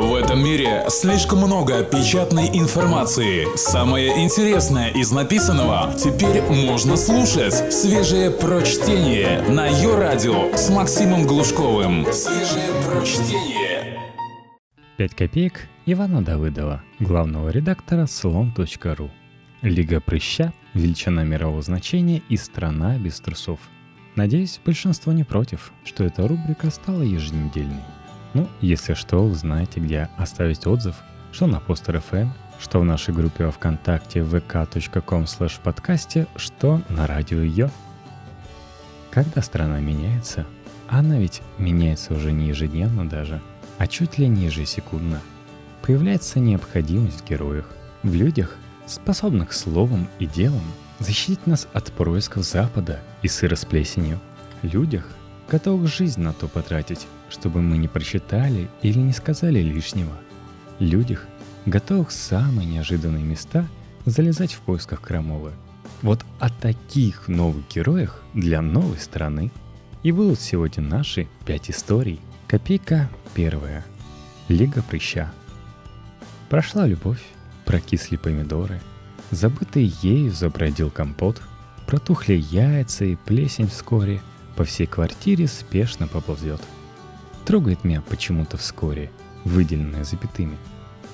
В этом мире слишком много печатной информации. Самое интересное из написанного теперь можно слушать. Свежее прочтение на ее радио с Максимом Глушковым. Свежее прочтение. 5 копеек Ивана Давыдова, главного редактора слон.ру. Лига прыща – величина мирового значения и страна без трусов. Надеюсь, большинство не против, что эта рубрика стала еженедельной. Ну, если что, знаете, где оставить отзыв, что на Постер FM, что в нашей группе во Вконтакте vk.com slash подкасте, что на радио Йо. Когда страна меняется, она ведь меняется уже не ежедневно даже, а чуть ли не ежесекундно. Появляется необходимость в героях, в людях, способных словом и делом защитить нас от происков Запада и сыра людях, готовых жизнь на то потратить, чтобы мы не прочитали или не сказали лишнего. Людях, готовых в самые неожиданные места залезать в поисках крамолы. Вот о таких новых героях для новой страны и будут сегодня наши пять историй. Копейка первая. Лига прыща. Прошла любовь, прокисли помидоры, забытый ею забродил компот, протухли яйца и плесень вскоре по всей квартире спешно поползет – Трогает меня почему-то вскоре, выделенное запятыми.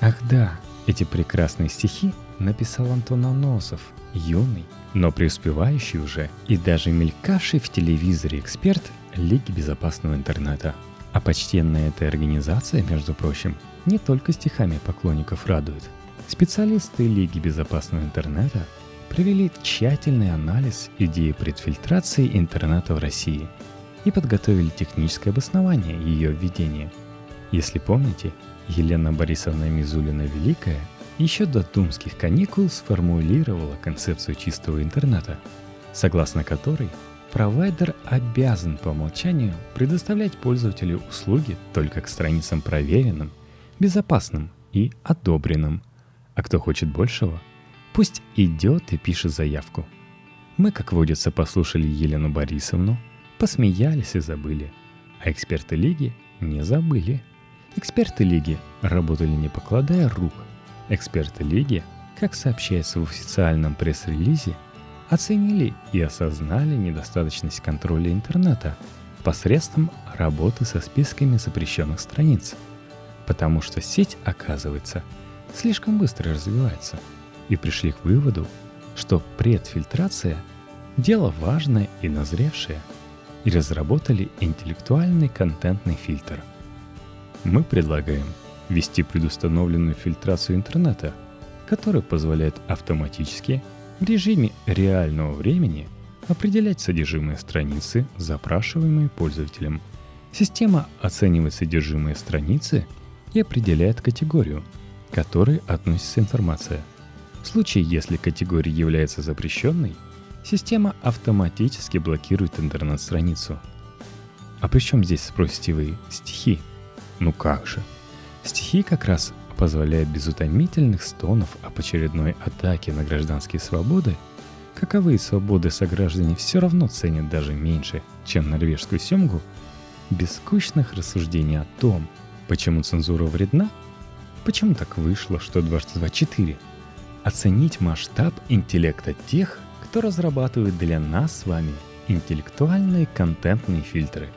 Ах да, эти прекрасные стихи написал Антон Аносов, юный, но преуспевающий уже и даже мелькавший в телевизоре эксперт Лиги безопасного интернета. А почтенная эта организация, между прочим, не только стихами поклонников радует. Специалисты Лиги безопасного интернета провели тщательный анализ идеи предфильтрации интернета в России – и подготовили техническое обоснование ее введения. Если помните, Елена Борисовна Мизулина-Великая еще до думских каникул сформулировала концепцию чистого интернета, согласно которой провайдер обязан по умолчанию предоставлять пользователю услуги только к страницам проверенным, безопасным и одобренным. А кто хочет большего, пусть идет и пишет заявку. Мы, как водится, послушали Елену Борисовну – посмеялись и забыли. А эксперты лиги не забыли. Эксперты лиги работали не покладая рук. Эксперты лиги, как сообщается в официальном пресс-релизе, оценили и осознали недостаточность контроля интернета посредством работы со списками запрещенных страниц. Потому что сеть, оказывается, слишком быстро развивается. И пришли к выводу, что предфильтрация – дело важное и назревшее – и разработали интеллектуальный контентный фильтр. Мы предлагаем ввести предустановленную фильтрацию интернета, которая позволяет автоматически в режиме реального времени определять содержимое страницы, запрашиваемые пользователем. Система оценивает содержимое страницы и определяет категорию, к которой относится информация. В случае, если категория является запрещенной, система автоматически блокирует интернет-страницу. А при чем здесь, спросите вы, стихи? Ну как же. Стихи как раз позволяют без утомительных стонов об очередной атаке на гражданские свободы, каковые свободы сограждане все равно ценят даже меньше, чем норвежскую семгу, без скучных рассуждений о том, почему цензура вредна, почему так вышло, что дважды два четыре, оценить масштаб интеллекта тех, кто разрабатывает для нас с вами интеллектуальные контентные фильтры,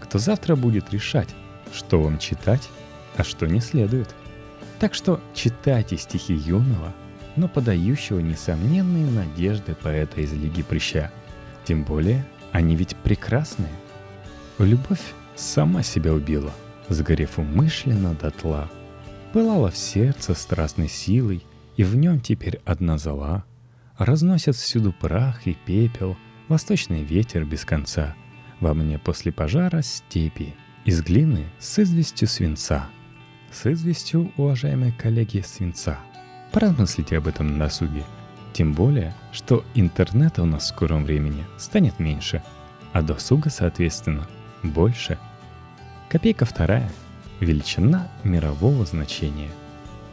кто завтра будет решать, что вам читать, а что не следует. Так что читайте стихи юного, но подающего несомненные надежды поэта из Лиги Прыща. Тем более, они ведь прекрасные. Любовь сама себя убила, сгорев умышленно дотла. Пылала в сердце страстной силой, и в нем теперь одна зола — Разносят всюду прах и пепел, восточный ветер без конца. Во мне после пожара степи, из глины с известью свинца. С известью, уважаемые коллеги, свинца. Поразмыслите об этом на досуге. Тем более, что интернета у нас в скором времени станет меньше, а досуга, соответственно, больше. Копейка вторая. Величина мирового значения.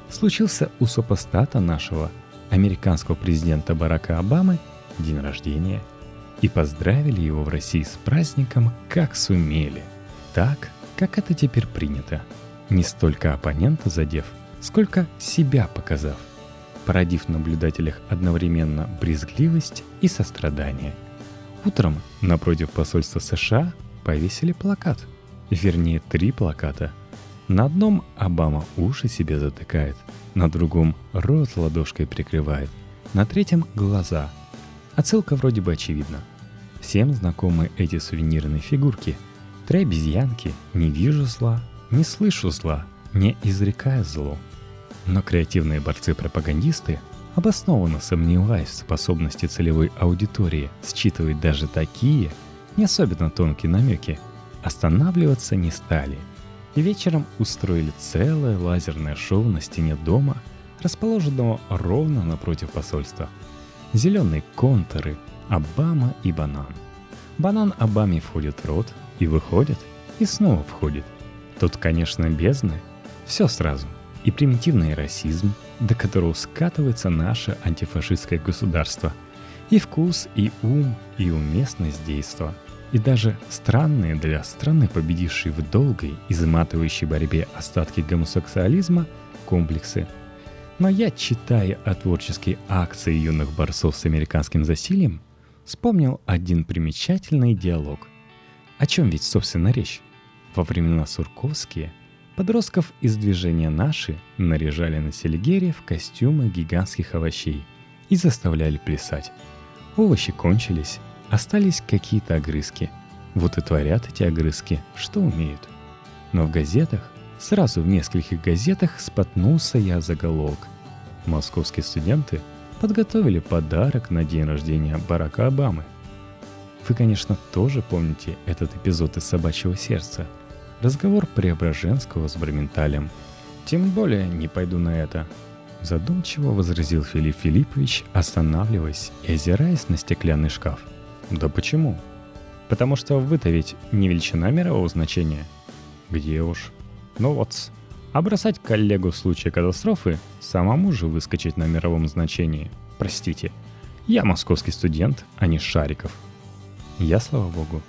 Случился у супостата нашего – американского президента Барака Обамы день рождения и поздравили его в России с праздником как сумели, так, как это теперь принято. не столько оппонента задев, сколько себя показав, породив в наблюдателях одновременно брезгливость и сострадание. Утром напротив посольства США повесили плакат, вернее три плаката. На одном Обама уши себе затыкает, на другом рот ладошкой прикрывает, на третьем глаза. Отсылка вроде бы очевидна. Всем знакомы эти сувенирные фигурки. Три обезьянки «Не вижу зла», «Не слышу зла», «Не изрекая зло». Но креативные борцы-пропагандисты, обоснованно сомневаясь в способности целевой аудитории считывать даже такие, не особенно тонкие намеки, останавливаться не стали. И вечером устроили целое лазерное шоу на стене дома, расположенного ровно напротив посольства. Зеленые контуры, Обама и банан. Банан Обаме входит в рот и выходит, и снова входит. Тут, конечно, бездны, все сразу. И примитивный расизм, до которого скатывается наше антифашистское государство. И вкус, и ум, и уместность действа. И даже странные для страны, победившей в долгой, изматывающей борьбе остатки гомосексуализма, комплексы но я, читая о творческой акции юных борцов с американским засилием, вспомнил один примечательный диалог. О чем ведь, собственно, речь? Во времена Сурковские подростков из движения «Наши» наряжали на селигере в костюмы гигантских овощей и заставляли плясать. Овощи кончились, остались какие-то огрызки. Вот и творят эти огрызки, что умеют. Но в газетах Сразу в нескольких газетах споткнулся я заголовок. Московские студенты подготовили подарок на день рождения Барака Обамы. Вы, конечно, тоже помните этот эпизод из «Собачьего сердца». Разговор Преображенского с Браменталем. «Тем более не пойду на это», — задумчиво возразил Филипп Филиппович, останавливаясь и озираясь на стеклянный шкаф. «Да почему?» «Потому что вы-то ведь не величина мирового значения». «Где уж?» Ну вот, а бросать коллегу в случае катастрофы, самому же выскочить на мировом значении. Простите, я московский студент, а не Шариков. Я, слава богу,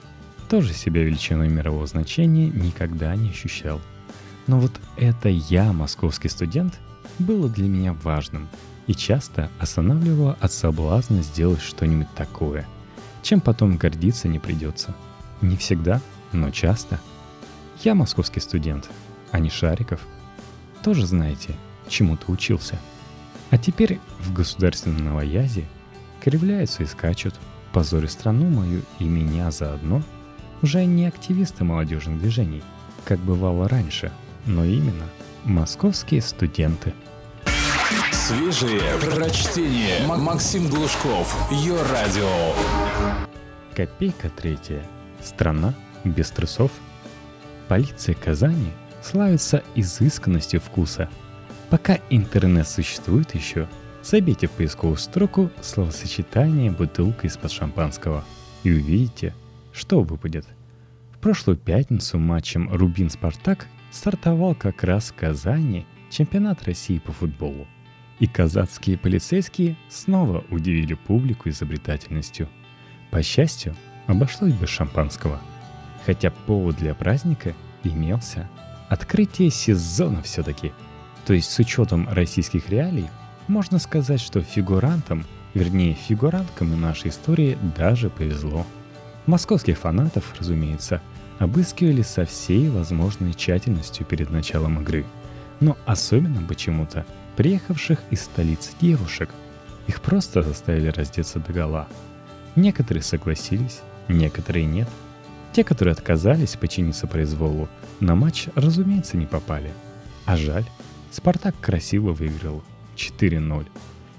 тоже себя величиной мирового значения никогда не ощущал. Но вот это «я, московский студент» было для меня важным и часто останавливало от соблазна сделать что-нибудь такое, чем потом гордиться не придется. Не всегда, но часто. Я московский студент, а не Шариков. Тоже знаете, чему-то учился. А теперь в государственном новоязе кривляются и скачут, позоря страну мою и меня заодно, уже не активисты молодежных движений, как бывало раньше, но именно московские студенты. Свежие прочтение. Максим Глушков. Ее радио. Копейка третья. Страна без трусов. Полиция Казани славится изысканностью вкуса. Пока интернет существует еще, забейте в поисковую строку словосочетание «бутылка из-под шампанского» и увидите, что выпадет. В прошлую пятницу матчем «Рубин-Спартак» стартовал как раз в Казани чемпионат России по футболу. И казацкие полицейские снова удивили публику изобретательностью. По счастью, обошлось без шампанского. Хотя повод для праздника имелся – Открытие сезона все-таки. То есть с учетом российских реалий, можно сказать, что фигурантам, вернее фигуранткам нашей истории даже повезло. Московских фанатов, разумеется, обыскивали со всей возможной тщательностью перед началом игры. Но особенно почему-то приехавших из столицы девушек. Их просто заставили раздеться до гола. Некоторые согласились, некоторые нет – те, которые отказались подчиниться произволу, на матч, разумеется, не попали. А жаль, «Спартак» красиво выиграл 4-0.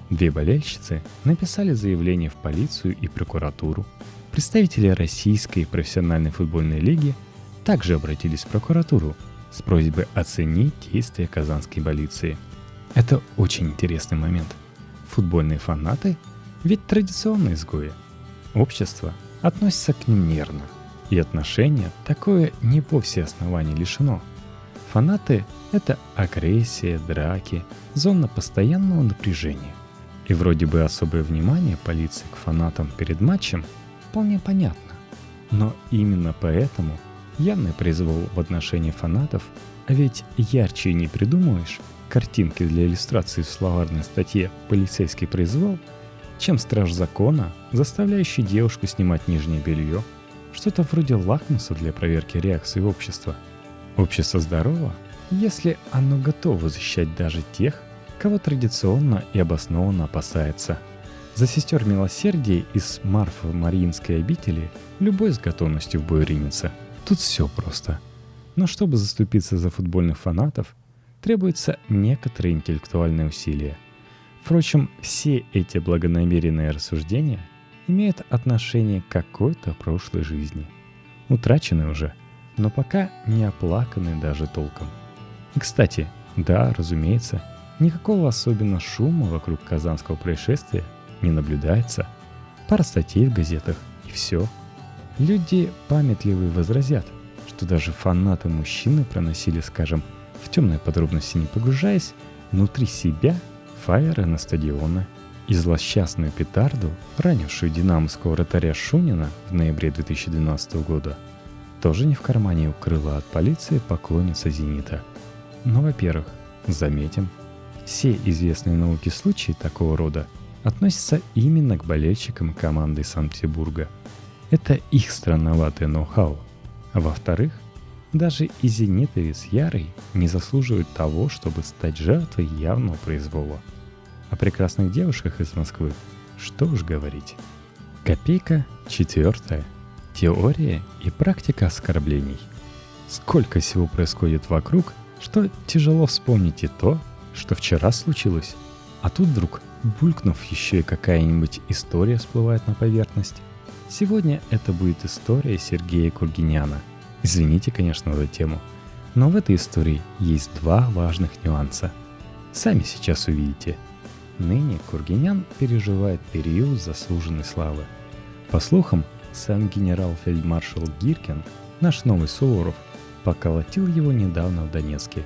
Две болельщицы написали заявление в полицию и прокуратуру. Представители Российской профессиональной футбольной лиги также обратились в прокуратуру с просьбой оценить действия казанской полиции. Это очень интересный момент. Футбольные фанаты ведь традиционные изгои. Общество относится к ним нервно – и отношения такое не вовсе оснований лишено. Фанаты — это агрессия, драки, зона постоянного напряжения. И вроде бы особое внимание полиции к фанатам перед матчем вполне понятно. Но именно поэтому явный произвол в отношении фанатов А ведь ярче не придумаешь картинки для иллюстрации в словарной статье «Полицейский произвол», чем страж закона, заставляющий девушку снимать нижнее белье, что-то вроде лакмуса для проверки реакции общества. Общество здорово, если оно готово защищать даже тех, кого традиционно и обоснованно опасается. За сестер милосердия из Марфа Мариинской обители любой с готовностью в бой ринется. Тут все просто. Но чтобы заступиться за футбольных фанатов, требуется некоторые интеллектуальные усилия. Впрочем, все эти благонамеренные рассуждения имеют отношение к какой-то прошлой жизни. Утрачены уже, но пока не оплаканы даже толком. И, кстати, да, разумеется, никакого особенно шума вокруг казанского происшествия не наблюдается. Пара статей в газетах и все. Люди памятливые возразят, что даже фанаты мужчины проносили, скажем, в темные подробности не погружаясь, внутри себя фаеры на стадионы и злосчастную петарду, ранившую динамовского вратаря Шунина в ноябре 2012 года, тоже не в кармане укрыла от полиции поклонница «Зенита». Но, во-первых, заметим, все известные науки случаи такого рода относятся именно к болельщикам команды Санкт-Петербурга. Это их странноватое ноу-хау. А во-вторых, даже и зенитовец Ярый не заслуживает того, чтобы стать жертвой явного произвола. О прекрасных девушках из Москвы что уж говорить. Копейка четвертая. Теория и практика оскорблений. Сколько всего происходит вокруг, что тяжело вспомнить и то, что вчера случилось. А тут вдруг, булькнув, еще и какая-нибудь история всплывает на поверхность. Сегодня это будет история Сергея Кургиняна – Извините, конечно, за тему, но в этой истории есть два важных нюанса. Сами сейчас увидите. Ныне Кургинян переживает период заслуженной славы. По слухам, сам генерал-фельдмаршал Гиркин, наш новый Суворов, поколотил его недавно в Донецке.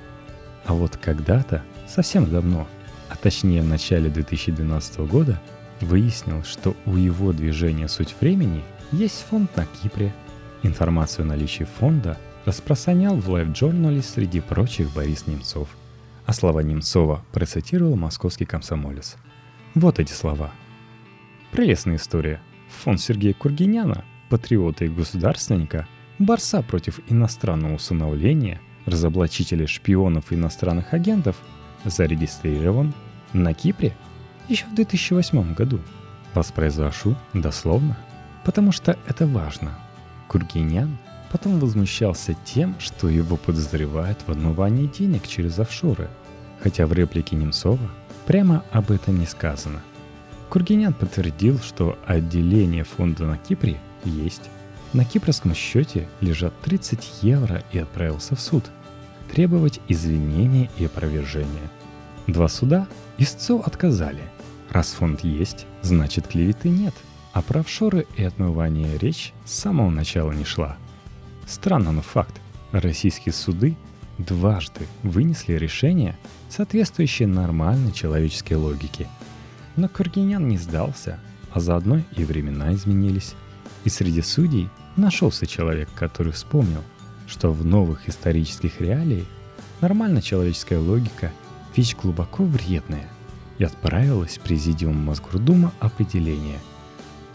А вот когда-то, совсем давно, а точнее в начале 2012 года, выяснил, что у его движения «Суть времени» есть фонд на Кипре – Информацию о наличии фонда распространял в лайв-журнале среди прочих Борис Немцов, а слова Немцова процитировал московский комсомолец. Вот эти слова. Прелестная история. Фонд Сергея Кургиняна, патриота и государственника, борца против иностранного усыновления, разоблачителя шпионов и иностранных агентов, зарегистрирован на Кипре еще в 2008 году. Воспроизвожу дословно, потому что это важно – Кургинян потом возмущался тем, что его подозревают в отмывании денег через офшоры, хотя в реплике Немцова прямо об этом не сказано. Кургинян подтвердил, что отделение фонда на Кипре есть. На кипрском счете лежат 30 евро и отправился в суд. Требовать извинения и опровержения. Два суда истцу отказали. Раз фонд есть, значит клеветы нет – а про офшоры и отмывание речь с самого начала не шла. Странно, но факт. Российские суды дважды вынесли решение, соответствующее нормальной человеческой логике. Но Кургинян не сдался, а заодно и времена изменились. И среди судей нашелся человек, который вспомнил, что в новых исторических реалиях нормальная человеческая логика – вещь глубоко вредная, и отправилась президиум Мосгордума определение –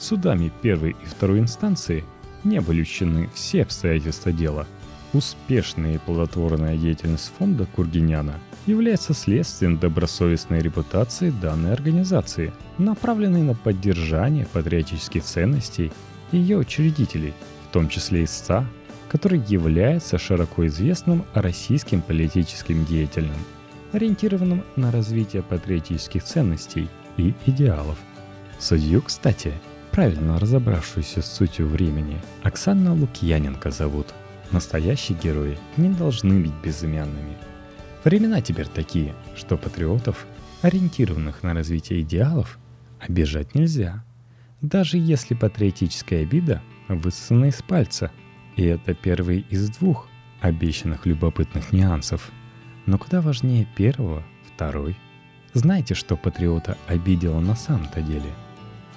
Судами первой и второй инстанции не были учтены все обстоятельства дела. Успешная и плодотворная деятельность фонда Кургиняна является следствием добросовестной репутации данной организации, направленной на поддержание патриотических ценностей ее учредителей, в том числе истца, который является широко известным российским политическим деятелем, ориентированным на развитие патриотических ценностей и идеалов. Судью, кстати, правильно разобравшуюся с сутью времени, Оксана Лукьяненко зовут. Настоящие герои не должны быть безымянными. Времена теперь такие, что патриотов, ориентированных на развитие идеалов, обижать нельзя. Даже если патриотическая обида высосана из пальца. И это первый из двух обещанных любопытных нюансов. Но куда важнее первого, второй. Знаете, что патриота обидело на самом-то деле –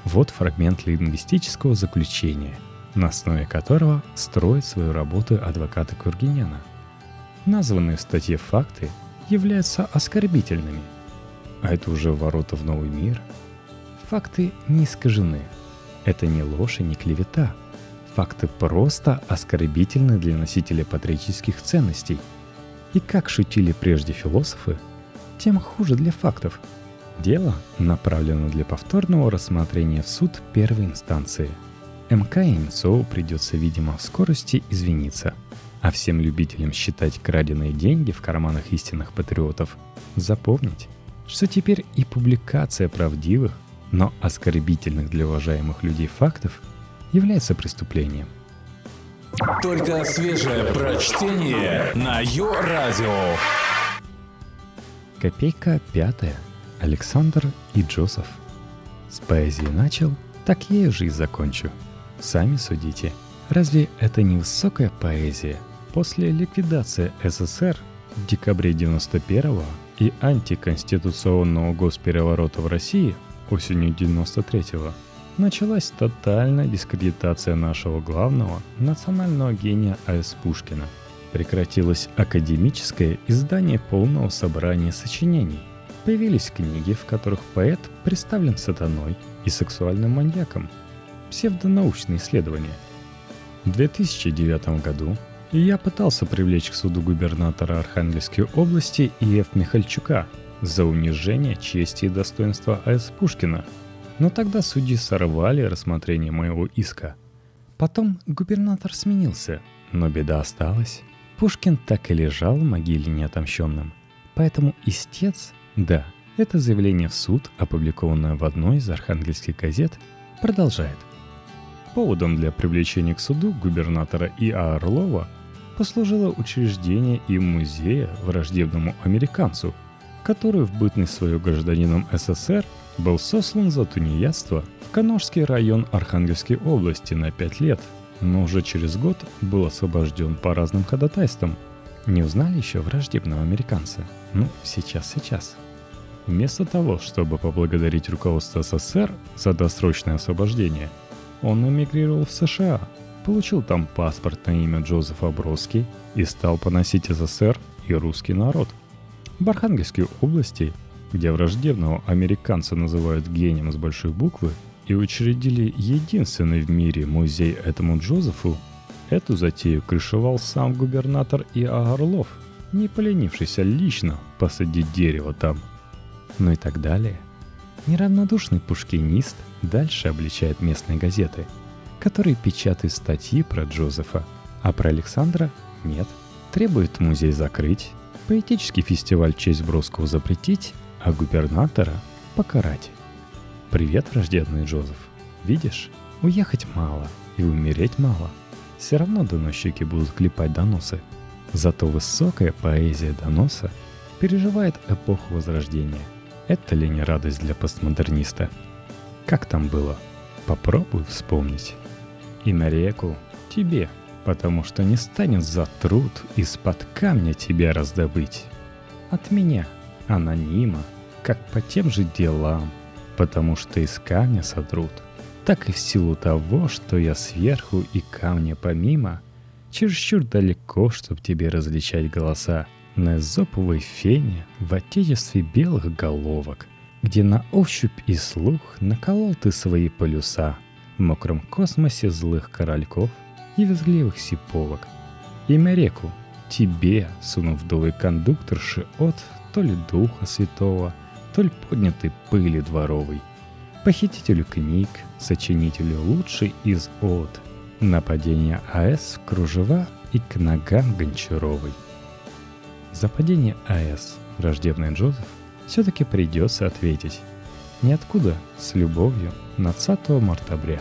вот фрагмент лингвистического заключения, на основе которого строит свою работу адвокаты Кургиняна. названные в статье факты являются оскорбительными. А это уже ворота в новый мир. Факты не искажены. Это не ложь и не клевета. Факты просто оскорбительны для носителя патриотических ценностей. И как шутили прежде философы, тем хуже для фактов. Дело направлено для повторного рассмотрения в суд первой инстанции. МК Немцову придется, видимо, в скорости извиниться – а всем любителям считать краденые деньги в карманах истинных патриотов запомнить, что теперь и публикация правдивых, но оскорбительных для уважаемых людей фактов является преступлением. Только свежее прочтение на Йо-Радио. Копейка пятая. Александр и Джозеф. С поэзии начал, так я же и закончу. Сами судите. Разве это не высокая поэзия – После ликвидации СССР в декабре 91 и антиконституционного госпереворота в России осенью 93 началась тотальная дискредитация нашего главного национального гения А.С. Пушкина. Прекратилось академическое издание полного собрания сочинений. Появились книги, в которых поэт представлен сатаной и сексуальным маньяком. Псевдонаучные исследования. В 2009 году я пытался привлечь к суду губернатора Архангельской области И.Ф. Михальчука за унижение чести и достоинства А.С. Пушкина. Но тогда судьи сорвали рассмотрение моего иска. Потом губернатор сменился, но беда осталась. Пушкин так и лежал в могиле неотомщенным. Поэтому истец, да, это заявление в суд, опубликованное в одной из архангельских газет, продолжает. Поводом для привлечения к суду губернатора И.А. Орлова – послужило учреждение и музея враждебному американцу, который в бытность свою гражданином СССР был сослан за тунеядство в Каношский район Архангельской области на пять лет, но уже через год был освобожден по разным ходатайствам. Не узнали еще враждебного американца? Ну, сейчас, сейчас. Вместо того, чтобы поблагодарить руководство СССР за досрочное освобождение, он эмигрировал в США – получил там паспорт на имя Джозефа Броски и стал поносить СССР и русский народ. В Архангельской области, где враждебного американца называют гением с большой буквы, и учредили единственный в мире музей этому Джозефу, эту затею крышевал сам губернатор Иа Орлов, не поленившийся лично посадить дерево там. Ну и так далее. Неравнодушный пушкинист дальше обличает местные газеты – которые печатают статьи про Джозефа, а про Александра нет. Требует музей закрыть, поэтический фестиваль в честь Бродского запретить, а губернатора покарать. Привет, рожденный Джозеф. Видишь, уехать мало и умереть мало. Все равно доносчики будут клепать доносы. Зато высокая поэзия доноса переживает эпоху Возрождения. Это ли не радость для постмодерниста? Как там было? Попробуй вспомнить и на реку тебе, потому что не станет за труд из-под камня тебя раздобыть. От меня, анонима, как по тем же делам, потому что из камня сотрут, так и в силу того, что я сверху и камня помимо, чересчур далеко, чтоб тебе различать голоса, на зоповой фене в отечестве белых головок, где на ощупь и слух наколол ты свои полюса — в мокром космосе злых корольков и визгливых сиповок. Имя реку тебе, сунув вдовой кондукторши от то ли духа святого, то ли поднятой пыли дворовой. Похитителю книг, сочинителю лучший из от, нападение АЭС в кружева и к ногам Гончаровой. За падение АЭС враждебный Джозеф все-таки придется ответить. Ниоткуда, с любовью, 20 мартабря.